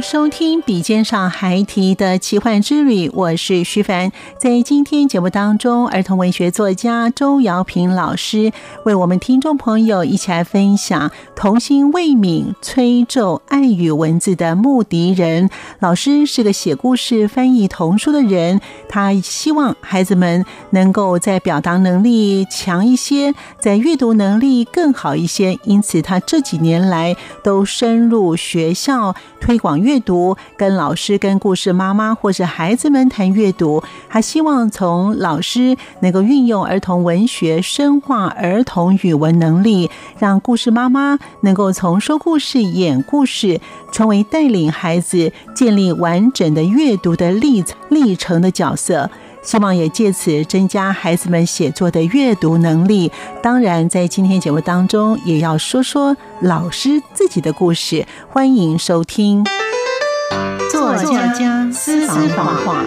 收听笔尖上孩提的奇幻之旅，我是徐凡。在今天节目当中，儿童文学作家周瑶萍老师为我们听众朋友一起来分享童心未泯、吹奏爱语文字的牧笛人。老师是个写故事、翻译童书的人，他希望孩子们能够在表达能力强一些，在阅读能力更好一些。因此，他这几年来都深入学校推广阅阅。读，跟老师、跟故事妈妈或者孩子们谈阅读，还希望从老师能够运用儿童文学深化儿童语文能力，让故事妈妈能够从说故事、演故事，成为带领孩子建立完整的阅读的历历程的角色。希望也借此增加孩子们写作的阅读能力。当然，在今天节目当中，也要说说老师自己的故事。欢迎收听。作家私房话，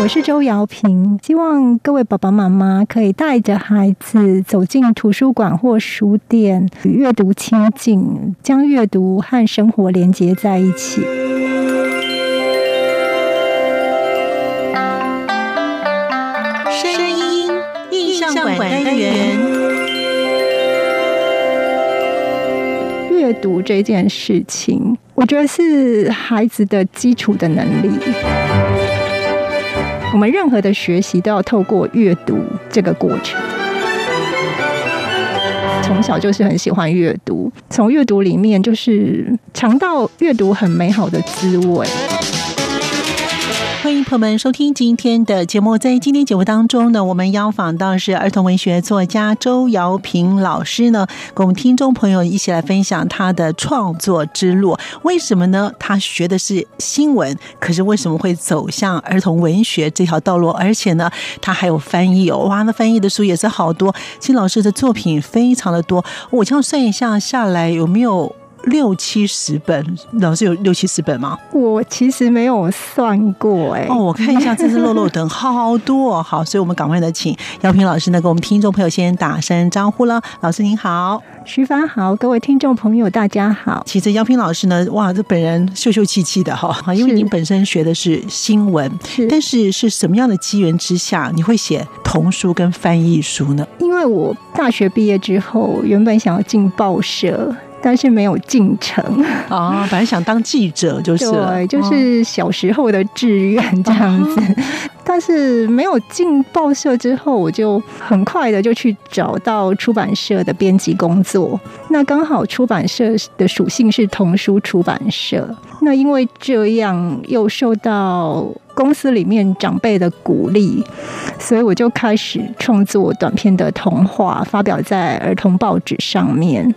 我是周瑶平，希望各位爸爸妈妈可以带着孩子走进图书馆或书店，与阅读亲近，将阅读和生活连接在一起。声音印象馆单元，阅读这件事情。我觉得是孩子的基础的能力。我们任何的学习都要透过阅读这个过程。从小就是很喜欢阅读，从阅读里面就是尝到阅读很美好的滋味。欢迎朋友们收听今天的节目。在今天节目当中呢，我们邀访到是儿童文学作家周瑶萍老师呢，跟我们听众朋友一起来分享他的创作之路。为什么呢？他学的是新闻，可是为什么会走向儿童文学这条道路？而且呢，他还有翻译哦，哇，那翻译的书也是好多。金老师的作品非常的多，我这样算一下下来有没有？六七十本，老师有六七十本吗？我其实没有算过哎、欸。哦，我看一下，这是漏漏等，好多好，所以我们赶快的请姚平老师呢，跟我们听众朋友先打声招呼了。老师您好，徐凡好，各位听众朋友大家好。其实姚平老师呢，哇，这本人秀秀气气的哈，因为您本身学的是新闻，是，但是是什么样的机缘之下，你会写童书跟翻译书呢？因为我大学毕业之后，原本想要进报社。但是没有进城啊，本来想当记者，就是对，就是小时候的志愿这样子。但是没有进报社之后，我就很快的就去找到出版社的编辑工作。那刚好出版社的属性是童书出版社，那因为这样又受到。公司里面长辈的鼓励，所以我就开始创作短篇的童话，发表在儿童报纸上面。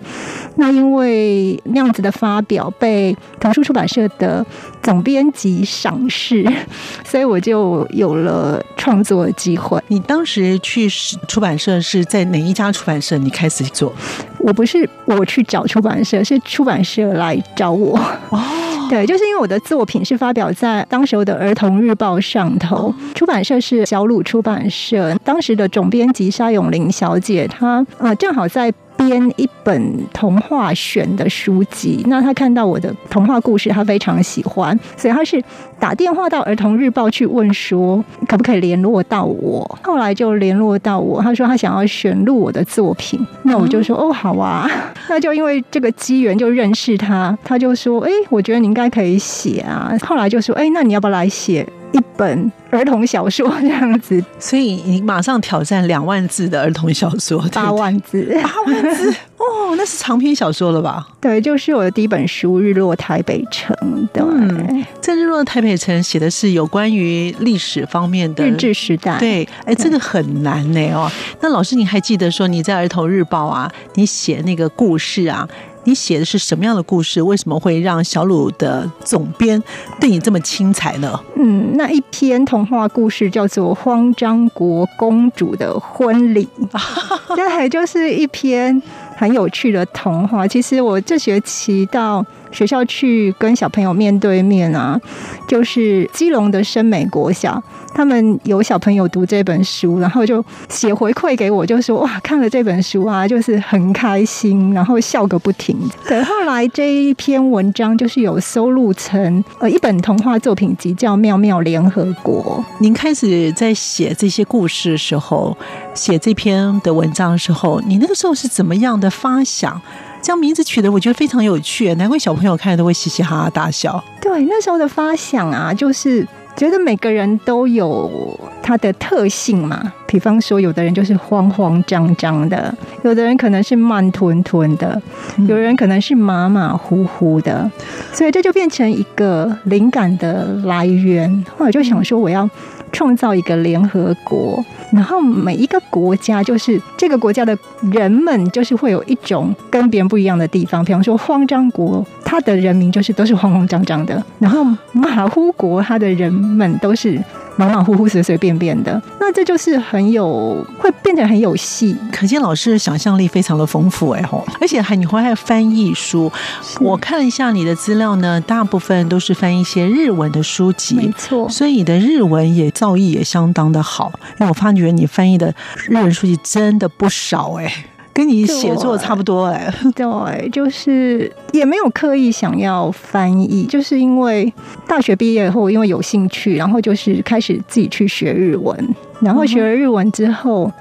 那因为那样子的发表被童书出版社的总编辑赏识，所以我就有了创作机会。你当时去出版社是在哪一家出版社？你开始做？我不是我去找出版社，是出版社来找我。哦。对，就是因为我的作品是发表在当时的《儿童日报》上头，出版社是小鲁出版社，当时的总编辑沙永玲小姐，她呃正好在编一本童话选的书籍。那他看到我的童话故事，他非常喜欢，所以他是打电话到儿童日报去问说，可不可以联络到我。后来就联络到我，他说他想要选录我的作品。那我就说哦，好啊，那就因为这个机缘就认识他。他就说，哎，我觉得你应该可以写啊。后来就说，哎，那你要不要来写一本儿童小说这样子？所以你马上挑战两万字的儿童小说，八万字，八万字 哦，那是长篇小说了吧？对，就是我的第一本书《日落台北城》。对，嗯、在《日落台北城》写的是有关于历史方面的日治时代。对，哎，这个很难呢哦。那老师，你还记得说你在儿童日报啊，你写那个故事啊？你写的是什么样的故事？为什么会让小鲁的总编对你这么钦才呢？嗯，那一篇童话故事叫做《慌张国公主的婚礼》，这还就是一篇很有趣的童话。其实我这学期到学校去跟小朋友面对面啊，就是基隆的深美国小。他们有小朋友读这本书，然后就写回馈给我，就说哇，看了这本书啊，就是很开心，然后笑个不停。对，后来这一篇文章就是有收录成呃一本童话作品集，叫《妙妙联合国》。您开始在写这些故事的时候，写这篇的文章的时候，你那个时候是怎么样的发想？这样名字取得我觉得非常有趣，难怪小朋友看了都会嘻嘻哈哈大笑。对，那时候的发想啊，就是。觉得每个人都有他的特性嘛，比方说，有的人就是慌慌张张的，有的人可能是慢吞吞的，有人可能是马马虎虎的，所以这就变成一个灵感的来源。后来就想说，我要。创造一个联合国，然后每一个国家就是这个国家的人们，就是会有一种跟别人不一样的地方。比方说，慌张国，他的人民就是都是慌慌张张的；然后马虎国，他的人们都是。马马虎虎、随随便便的，那这就是很有会变得很有戏。可见老师的想象力非常的丰富哎吼，而且还你会还翻译书。我看了一下你的资料呢，大部分都是翻一些日文的书籍，没错。所以你的日文也造诣也相当的好，让我发觉你翻译的日文书籍真的不少哎。跟你写作差不多哎，对，就是也没有刻意想要翻译，就是因为大学毕业以后，因为有兴趣，然后就是开始自己去学日文，然后学了日文之后，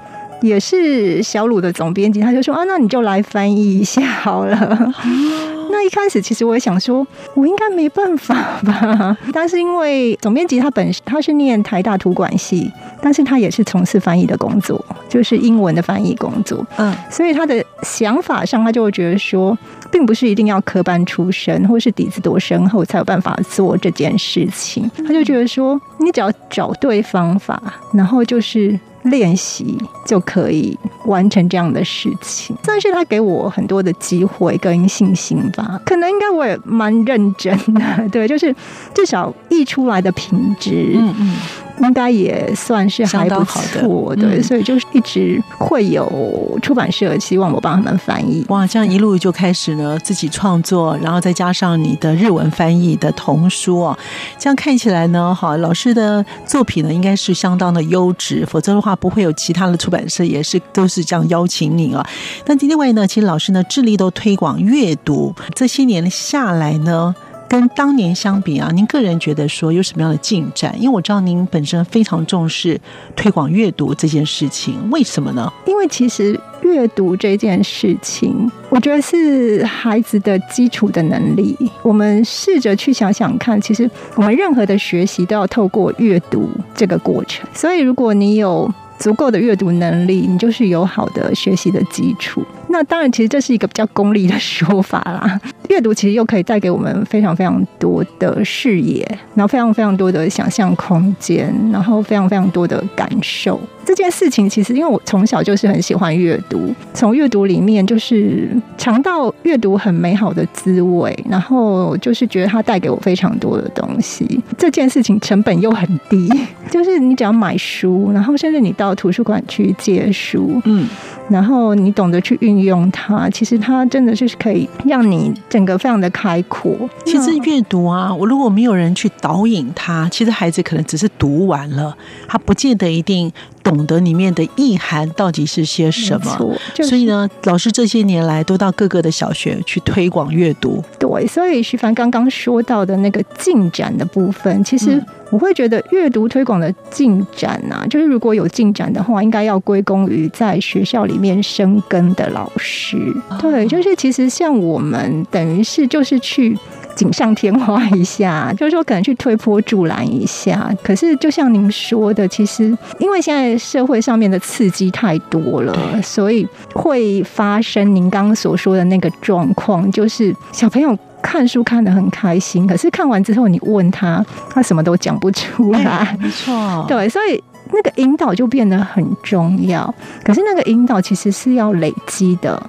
也是小鲁的总编辑，他就说啊，那你就来翻译一下好了。那一开始其实我也想说，我应该没办法吧。但是因为总编辑他本他是念台大图管系，但是他也是从事翻译的工作，就是英文的翻译工作。嗯，所以他的想法上，他就会觉得说，并不是一定要科班出身或是底子多深厚才有办法做这件事情。他就觉得说，你只要找对方法，然后就是。练习就可以完成这样的事情，但是他给我很多的机会跟信心吧，可能应该我也蛮认真的，对，就是至少译出来的品质，嗯嗯。应该也算是还不错，对，嗯、所以就是一直会有出版社希望我帮他们翻译。哇，这样一路就开始呢，自己创作，然后再加上你的日文翻译的童书哦，这样看起来呢，哈，老师的作品呢应该是相当的优质，否则的话不会有其他的出版社也是都是这样邀请你啊。那另外呢，其实老师呢致力都推广阅读，这些年下来呢。跟当年相比啊，您个人觉得说有什么样的进展？因为我知道您本身非常重视推广阅读这件事情，为什么呢？因为其实阅读这件事情，我觉得是孩子的基础的能力。我们试着去想想看，其实我们任何的学习都要透过阅读这个过程。所以，如果你有足够的阅读能力，你就是有好的学习的基础。那当然，其实这是一个比较功利的说法啦。阅读其实又可以带给我们非常非常多的视野，然后非常非常多的想象空间，然后非常非常多的感受。这件事情其实，因为我从小就是很喜欢阅读，从阅读里面就是尝到阅读很美好的滋味，然后就是觉得它带给我非常多的东西。这件事情成本又很低，就是你只要买书，然后甚至你到图书馆去借书，嗯。然后你懂得去运用它，其实它真的是可以让你整个非常的开阔。其实阅读啊，我如果没有人去导引他，其实孩子可能只是读完了，他不见得一定。懂得里面的意涵到底是些什么。就是、所以呢，老师这些年来都到各个的小学去推广阅读。对，所以徐凡刚刚说到的那个进展的部分，其实我会觉得阅读推广的进展啊，就是如果有进展的话，应该要归功于在学校里面生根的老师。对，就是其实像我们等于是就是去。锦上添花一下，就是说可能去推波助澜一下。可是就像您说的，其实因为现在社会上面的刺激太多了，所以会发生您刚刚所说的那个状况，就是小朋友看书看得很开心，可是看完之后你问他，他什么都讲不出来。没错，对，所以那个引导就变得很重要。可是那个引导其实是要累积的，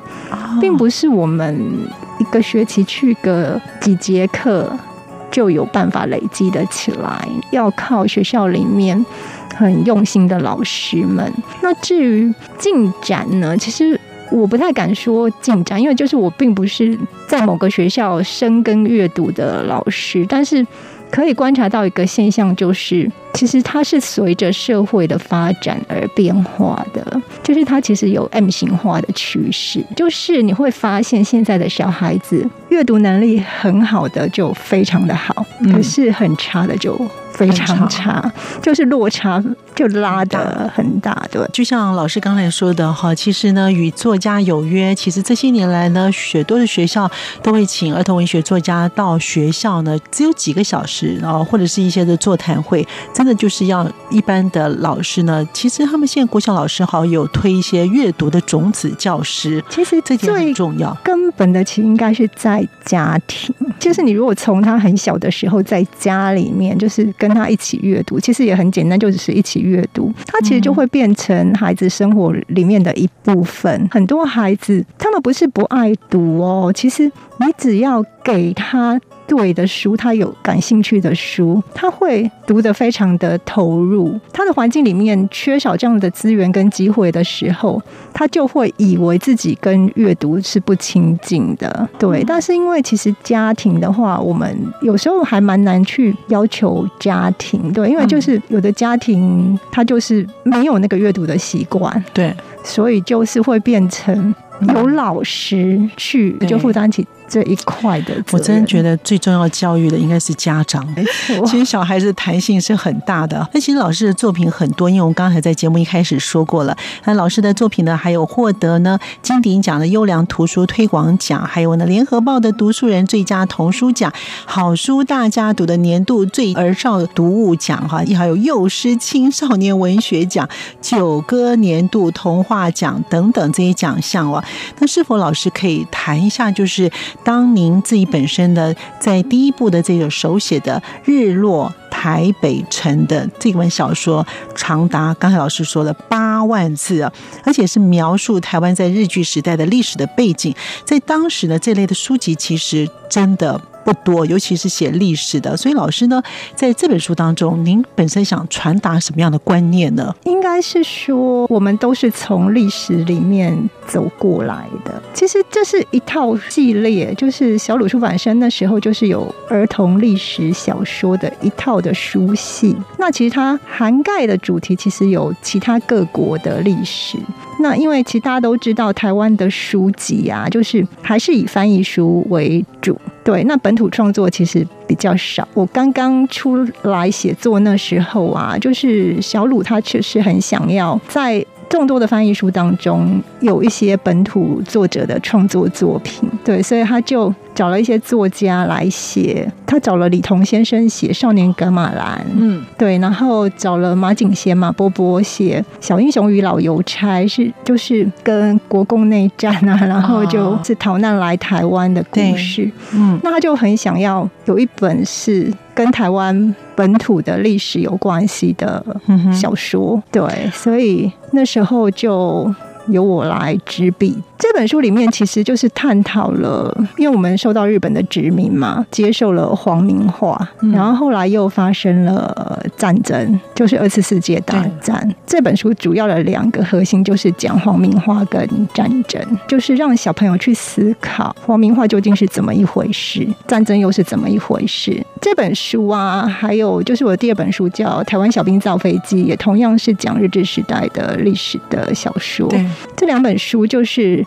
并不是我们。一个学期去个几节课，就有办法累积得起来。要靠学校里面很用心的老师们。那至于进展呢？其实我不太敢说进展，因为就是我并不是在某个学校深耕阅读的老师，但是。可以观察到一个现象，就是其实它是随着社会的发展而变化的，就是它其实有 M 型化的趋势，就是你会发现现在的小孩子阅读能力很好的就非常的好，可是很差的就。非常差，就是落差就拉的很大，对。就像老师刚才说的哈，其实呢，与作家有约。其实这些年来呢，许多的学校都会请儿童文学作家到学校呢，只有几个小时，然后或者是一些的座谈会，真的就是要一般的老师呢。其实他们现在国小老师好有推一些阅读的种子教师，其实这点很重要。根本的其实应该是在家庭，就是你如果从他很小的时候在家里面，就是跟跟他一起阅读，其实也很简单，就只是一起阅读，他其实就会变成孩子生活里面的一部分。很多孩子他们不是不爱读哦，其实你只要给他。对的书，他有感兴趣的书，他会读得非常的投入。他的环境里面缺少这样的资源跟机会的时候，他就会以为自己跟阅读是不亲近的。对，但是因为其实家庭的话，我们有时候还蛮难去要求家庭。对，因为就是有的家庭他就是没有那个阅读的习惯。对，所以就是会变成由老师去就负担起。这一块的，我真的觉得最重要教育的应该是家长。其实小孩子弹性是很大的。那其实老师的作品很多，因为我们刚才在节目一开始说过了。那老师的作品呢，还有获得呢金鼎奖的优良图书推广奖，还有呢联合报的读书人最佳童书奖、好书大家读的年度最儿少读物奖哈，还有幼师青少年文学奖、九歌年度童话奖等等这些奖项哦。那是否老师可以谈一下，就是？当您自己本身的在第一部的这个手写的《日落台北城》的这本小说，长达刚才老师说了八万字啊，而且是描述台湾在日据时代的历史的背景，在当时呢，这类的书籍其实真的。不多，尤其是写历史的。所以老师呢，在这本书当中，您本身想传达什么样的观念呢？应该是说，我们都是从历史里面走过来的。其实这是一套系列，就是小鲁出版社那时候就是有儿童历史小说的一套的书系。那其实它涵盖的主题，其实有其他各国的历史。那因为其实大家都知道，台湾的书籍啊，就是还是以翻译书为主。对，那本土创作其实比较少。我刚刚出来写作那时候啊，就是小鲁他确实很想要在众多的翻译书当中有一些本土作者的创作作品。对，所以他就。找了一些作家来写，他找了李彤先生写《少年噶玛兰》，嗯，对，然后找了马景贤、马波波写《小英雄与老邮差》，是就是跟国共内战啊，然后就是逃难来台湾的故事，嗯，那他就很想要有一本是跟台湾本土的历史有关系的小说，对，所以那时候就由我来执笔。这本书里面其实就是探讨了，因为我们受到日本的殖民嘛，接受了皇民化，嗯、然后后来又发生了战争，就是二次世界大战。这本书主要的两个核心就是讲皇民化跟战争，就是让小朋友去思考皇民化究竟是怎么一回事，战争又是怎么一回事。这本书啊，还有就是我的第二本书叫《台湾小兵造飞机》，也同样是讲日治时代的历史的小说。对，这两本书就是。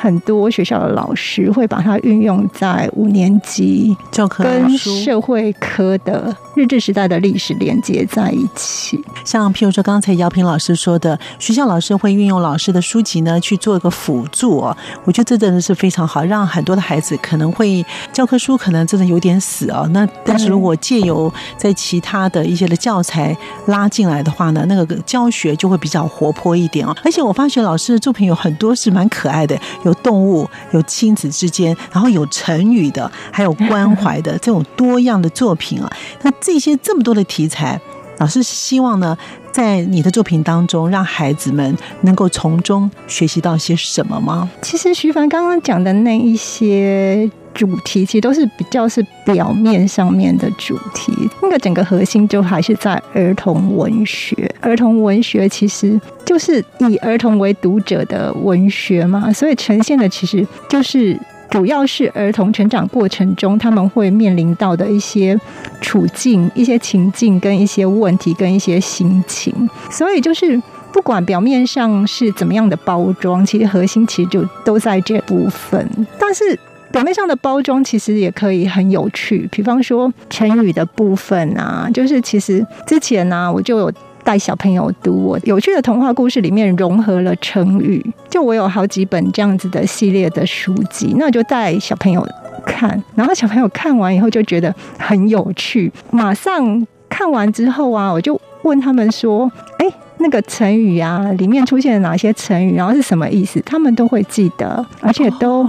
很多学校的老师会把它运用在五年级教科跟社会科的日治时代的历史连接在一起。像譬如说刚才姚平老师说的，学校老师会运用老师的书籍呢去做一个辅助哦，我觉得这真的是非常好，让很多的孩子可能会教科书可能真的有点死哦。那但是如果借由在其他的一些的教材拉进来的话呢，那个教学就会比较活泼一点哦。而且我发觉老师的作品有很多是蛮可爱的，有。有动物，有亲子之间，然后有成语的，还有关 怀的这种多样的作品啊。那这些这么多的题材，老师希望呢，在你的作品当中，让孩子们能够从中学习到些什么吗？其实徐凡刚刚讲的那一些。主题其实都是比较是表面上面的主题，那个整个核心就还是在儿童文学。儿童文学其实就是以儿童为读者的文学嘛，所以呈现的其实就是主要是儿童成长过程中他们会面临到的一些处境、一些情境跟一些问题跟一些心情。所以就是不管表面上是怎么样的包装，其实核心其实就都在这部分，但是。表面上的包装其实也可以很有趣，比方说成语的部分啊，就是其实之前呢、我就有带小朋友读我有趣的童话故事，里面融合了成语，就我有好几本这样子的系列的书籍，那就带小朋友看，然后小朋友看完以后就觉得很有趣，马上看完之后啊，我就问他们说：“哎，那个成语啊，里面出现了哪些成语，然后是什么意思？”他们都会记得，而且都。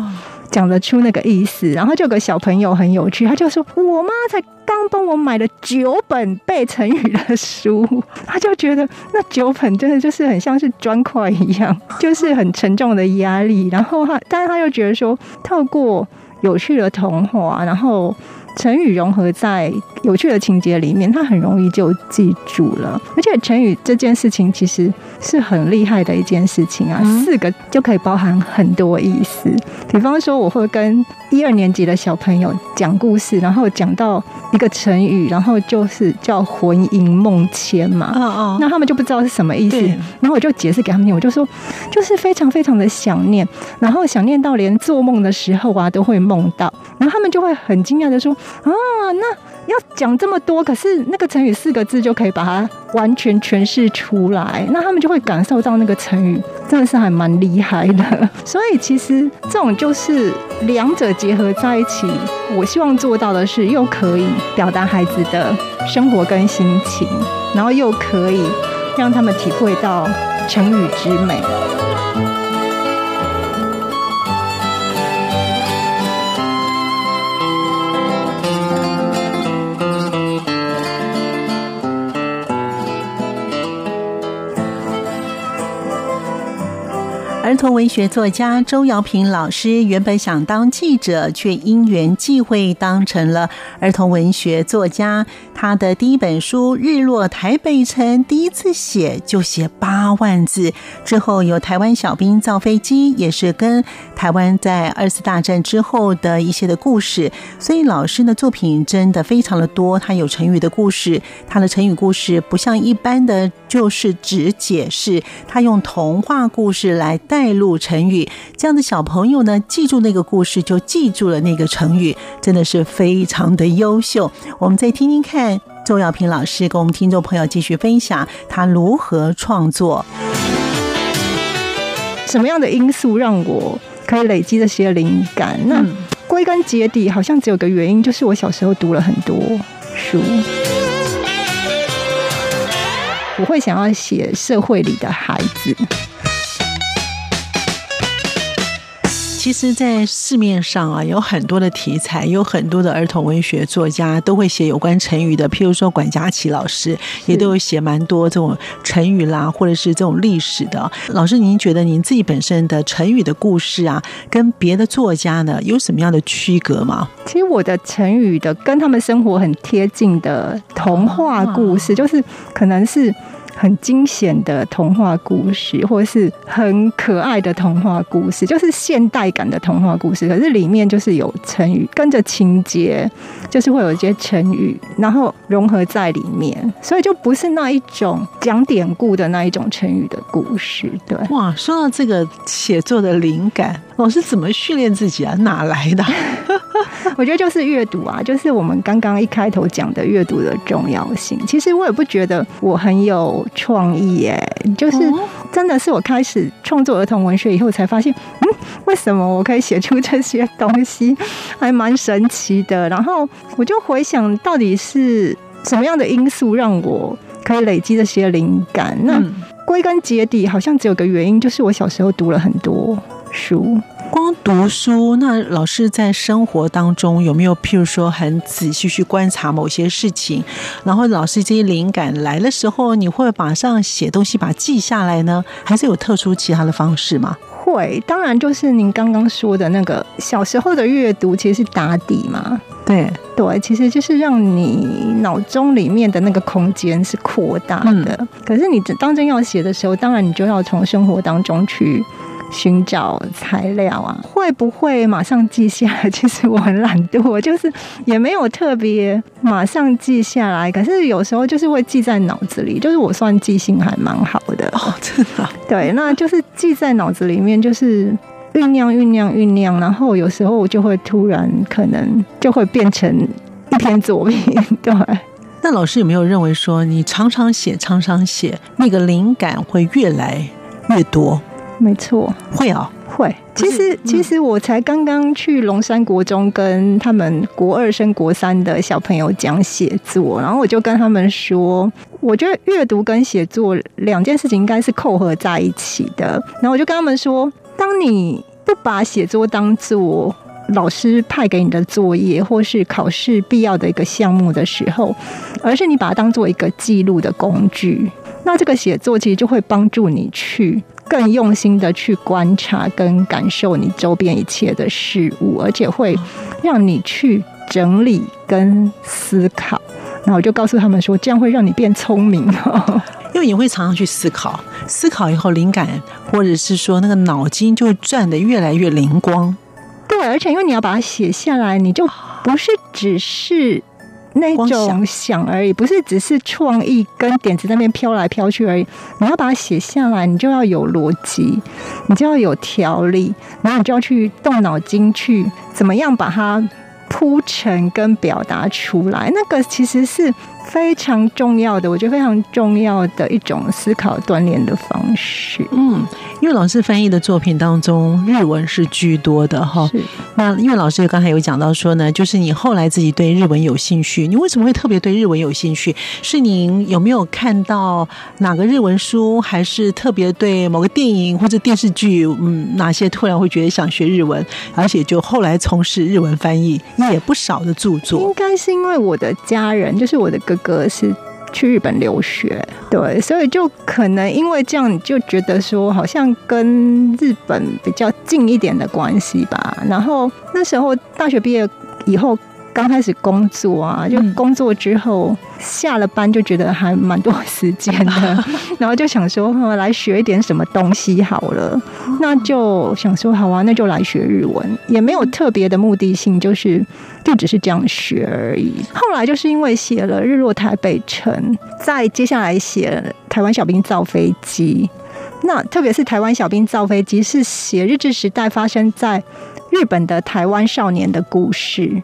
讲得出那个意思，然后就有个小朋友很有趣，他就说：“我妈才刚帮我买了九本背成语的书，他就觉得那九本真的就是很像是砖块一样，就是很沉重的压力。然后他，但是他又觉得说，透过有趣的童话，然后。”成语融合在有趣的情节里面，它很容易就记住了。而且成语这件事情其实是很厉害的一件事情啊，四个就可以包含很多意思。比方说，我会跟一二年级的小朋友讲故事，然后讲到一个成语，然后就是叫“魂萦梦牵”嘛。哦哦，那他们就不知道是什么意思。然后我就解释给他们听，我就说，就是非常非常的想念，然后想念到连做梦的时候啊都会梦到，然后他们就会很惊讶的说。啊，那要讲这么多，可是那个成语四个字就可以把它完全诠释出来，那他们就会感受到那个成语真的是还蛮厉害的。所以其实这种就是两者结合在一起，我希望做到的是又可以表达孩子的生活跟心情，然后又可以让他们体会到成语之美。儿童文学作家周瑶平老师原本想当记者，却因缘际会当成了儿童文学作家。他的第一本书《日落台北城》，第一次写就写八万字。之后有《台湾小兵造飞机》，也是跟台湾在二次大战之后的一些的故事。所以老师的作品真的非常的多。他有成语的故事，他的成语故事不像一般的，就是只解释，他用童话故事来带。带入成语，这样的小朋友呢，记住那个故事，就记住了那个成语，真的是非常的优秀。我们再听听看周耀平老师跟我们听众朋友继续分享他如何创作。什么样的因素让我可以累积这些灵感？那归根结底，好像只有个原因，就是我小时候读了很多书，我会想要写社会里的孩子。其实，在市面上啊，有很多的题材，有很多的儿童文学作家都会写有关成语的。譬如说，管家琪老师也都有写蛮多这种成语啦，或者是这种历史的。老师，您觉得您自己本身的成语的故事啊，跟别的作家呢，有什么样的区隔吗？其实我的成语的跟他们生活很贴近的童话故事，就是可能是。很惊险的童话故事，或是很可爱的童话故事，就是现代感的童话故事。可是里面就是有成语，跟着情节，就是会有一些成语，然后融合在里面，所以就不是那一种讲典故的那一种成语的故事。对，哇，说到这个写作的灵感，老师怎么训练自己啊？哪来的？我觉得就是阅读啊，就是我们刚刚一开头讲的阅读的重要性。其实我也不觉得我很有创意耶，就是真的是我开始创作儿童文学以后才发现，嗯，为什么我可以写出这些东西，还蛮神奇的。然后我就回想，到底是什么样的因素让我可以累积这些灵感？那归根结底，好像只有个原因，就是我小时候读了很多书。光读书，那老师在生活当中有没有譬如说很仔细去观察某些事情，然后老师这些灵感来的时候，你会马上写东西把它记下来呢？还是有特殊其他的方式吗？会，当然就是您刚刚说的那个小时候的阅读，其实是打底嘛。对对，其实就是让你脑中里面的那个空间是扩大的。嗯。可是你当真要写的时候，当然你就要从生活当中去。寻找材料啊，会不会马上记下来？其实我很懒惰，我就是也没有特别马上记下来。可是有时候就是会记在脑子里，就是我算记性还蛮好的哦，真的。对，那就是记在脑子里面，就是酝酿、酝酿、酝酿，然后有时候我就会突然可能就会变成一篇作品。对，那老师有没有认为说，你常常写、常常写，那个灵感会越来越多？没错，会啊、哦，会。其实，其实我才刚刚去龙山国中跟他们国二升国三的小朋友讲写作，然后我就跟他们说，我觉得阅读跟写作两件事情应该是扣合在一起的。然后我就跟他们说，当你不把写作当做老师派给你的作业或是考试必要的一个项目的时候，而是你把它当做一个记录的工具，那这个写作其实就会帮助你去。更用心的去观察跟感受你周边一切的事物，而且会让你去整理跟思考。然后我就告诉他们说，这样会让你变聪明哦，因为你会常常去思考，思考以后灵感或者是说那个脑筋就会转的越来越灵光。对，而且因为你要把它写下来，你就不是只是。那种想而已，不是只是创意跟点子在那边飘来飘去而已。你要把它写下来，你就要有逻辑，你就要有条理，然后你就要去动脑筋去怎么样把它铺陈跟表达出来。那个其实是。非常重要的，我觉得非常重要的一种思考锻炼的方式。嗯，因为老师翻译的作品当中，日文是居多的哈。是。那因为老师刚才有讲到说呢，就是你后来自己对日文有兴趣，你为什么会特别对日文有兴趣？是您有没有看到哪个日文书，还是特别对某个电影或者电视剧？嗯，哪些突然会觉得想学日文，而且就后来从事日文翻译也不少的著作。应该是因为我的家人，就是我的哥哥是去日本留学，对，所以就可能因为这样，你就觉得说好像跟日本比较近一点的关系吧。然后那时候大学毕业以后。刚开始工作啊，就工作之后下了班就觉得还蛮多时间的，然后就想说，来学一点什么东西好了。那就想说，好啊，那就来学日文，也没有特别的目的性，就是就只是这样学而已。后来就是因为写了《日落台北城》，再接下来写《台湾小兵造飞机》，那特别是《台湾小兵造飞机》是写日治时代发生在日本的台湾少年的故事。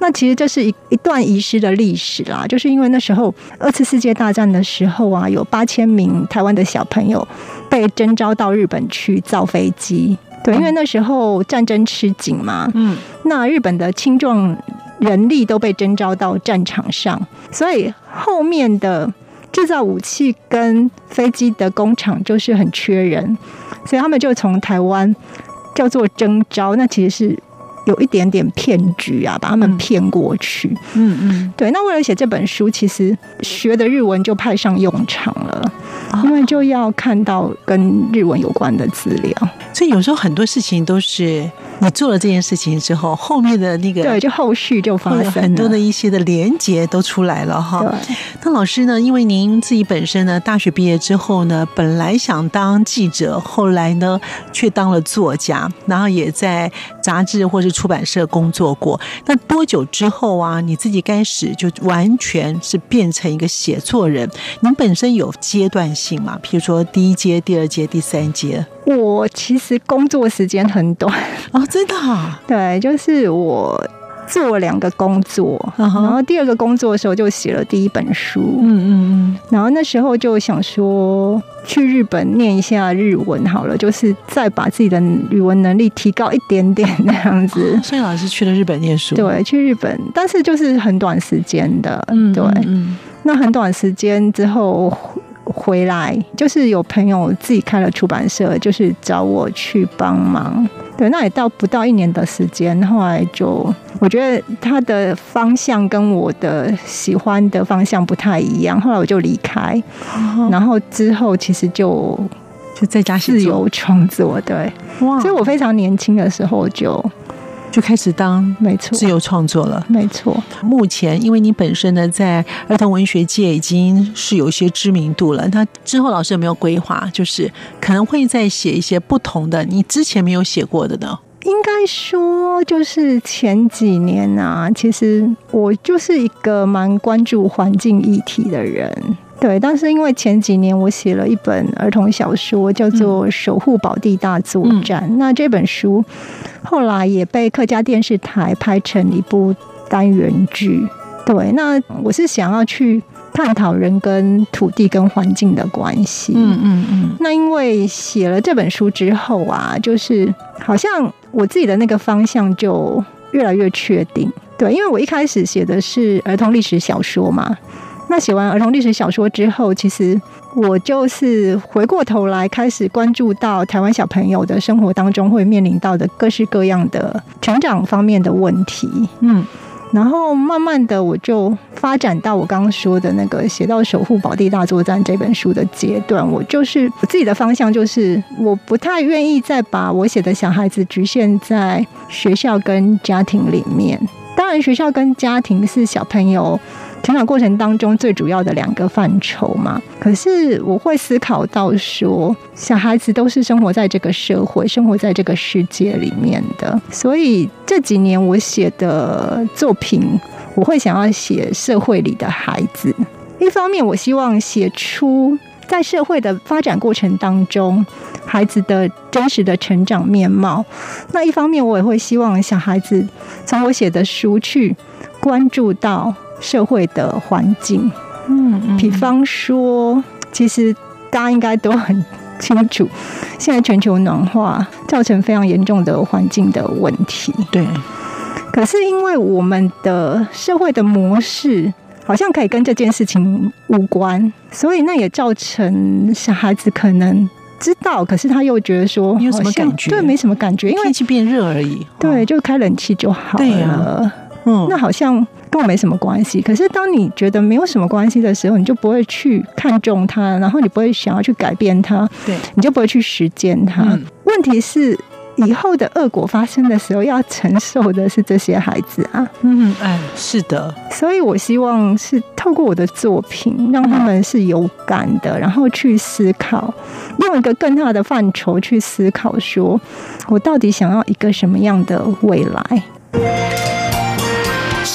那其实这是一一段遗失的历史啦，就是因为那时候二次世界大战的时候啊，有八千名台湾的小朋友被征召到日本去造飞机。对，因为那时候战争吃紧嘛，嗯，那日本的青壮人力都被征召到战场上，所以后面的制造武器跟飞机的工厂就是很缺人，所以他们就从台湾。叫做征召，那其实是有一点点骗局啊，把他们骗过去。嗯嗯，对。那为了写这本书，其实学的日文就派上用场了，因为就要看到跟日文有关的资料，所以有时候很多事情都是。你做了这件事情之后，后面的那个对，就后续就发生很多的一些的连结都出来了哈。那老师呢？因为您自己本身呢，大学毕业之后呢，本来想当记者，后来呢却当了作家，然后也在杂志或是出版社工作过。那多久之后啊，你自己开始就完全是变成一个写作人？您本身有阶段性嘛？譬如说第一阶、第二阶、第三阶？我其实工作时间很短哦，真的啊？对，就是我做两个工作，然后第二个工作的时候就写了第一本书，嗯嗯嗯，然后那时候就想说去日本念一下日文好了，就是再把自己的语文能力提高一点点那样子。所以老师去了日本念书，对，去日本，但是就是很短时间的，嗯，对，嗯，那很短时间之后。回来就是有朋友自己开了出版社，就是找我去帮忙。对，那也到不到一年的时间，后来就我觉得他的方向跟我的喜欢的方向不太一样，后来我就离开。然后之后其实就就在家自由创作，对，哇！所以我非常年轻的时候就。就开始当没错自由创作了，没错。目前因为你本身呢在儿童文学界已经是有一些知名度了，那之后老师有没有规划，就是可能会再写一些不同的你之前没有写过的呢？应该说，就是前几年啊，其实我就是一个蛮关注环境议题的人。对，但是因为前几年我写了一本儿童小说，叫做《守护宝地大作战》，嗯，那这本书后来也被客家电视台拍成一部单元剧。对，那我是想要去探讨人跟土地跟环境的关系。嗯嗯嗯。那因为写了这本书之后啊，就是好像我自己的那个方向就越来越确定。对，因为我一开始写的是儿童历史小说嘛。那写完儿童历史小说之后，其实我就是回过头来开始关注到台湾小朋友的生活当中会面临到的各式各样的成长方面的问题。嗯，然后慢慢的我就发展到我刚刚说的那个写到《守护宝地大作战》这本书的阶段，我就是我自己的方向就是我不太愿意再把我写的小孩子局限在学校跟家庭里面。当然，学校跟家庭是小朋友成长过程当中最主要的两个范畴嘛，可是我会思考到说，小孩子都是生活在这个社会、生活在这个世界里面的，所以这几年我写的作品，我会想要写社会里的孩子。一方面，我希望写出在社会的发展过程当中孩子的真实的成长面貌；那一方面，我也会希望小孩子从我写的书去关注到。社会的环境，嗯，比方说，其实大家应该都很清楚，现在全球暖化造成非常严重的环境的问题。对，可是因为我们的社会的模式好像可以跟这件事情无关，所以那也造成小孩子可能知道，可是他又觉得说没有什么感觉，对，没什么感觉，因为天气变热而已。对，就开冷气就好了。对啊，嗯，那好像。跟我没什么关系，可是当你觉得没有什么关系的时候，你就不会去看重它，然后你不会想要去改变它，对，你就不会去实践它。嗯。问题是，以后的恶果发生的时候，要承受的是这些孩子啊。嗯，哎，是的。所以我希望是透过我的作品，让他们是有感的，然后去思考，用一个更大的范畴去思考，说我到底想要一个什么样的未来。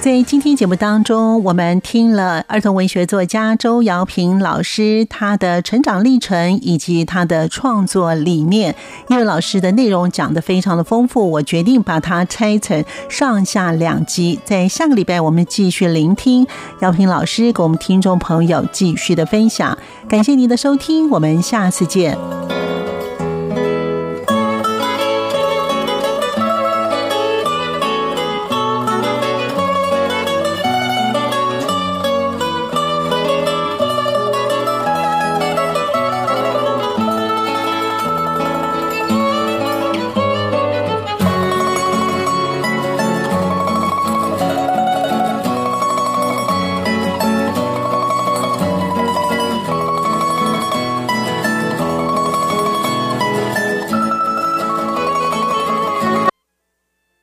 在今天节目当中，我们听了儿童文学作家周瑶平老师他的成长历程以及他的创作理念。因为老师的内容讲得非常的丰富，我决定把它拆成上下两集。在下个礼拜，我们继续聆听姚平老师给我们听众朋友继续的分享。感谢您的收听，我们下次见。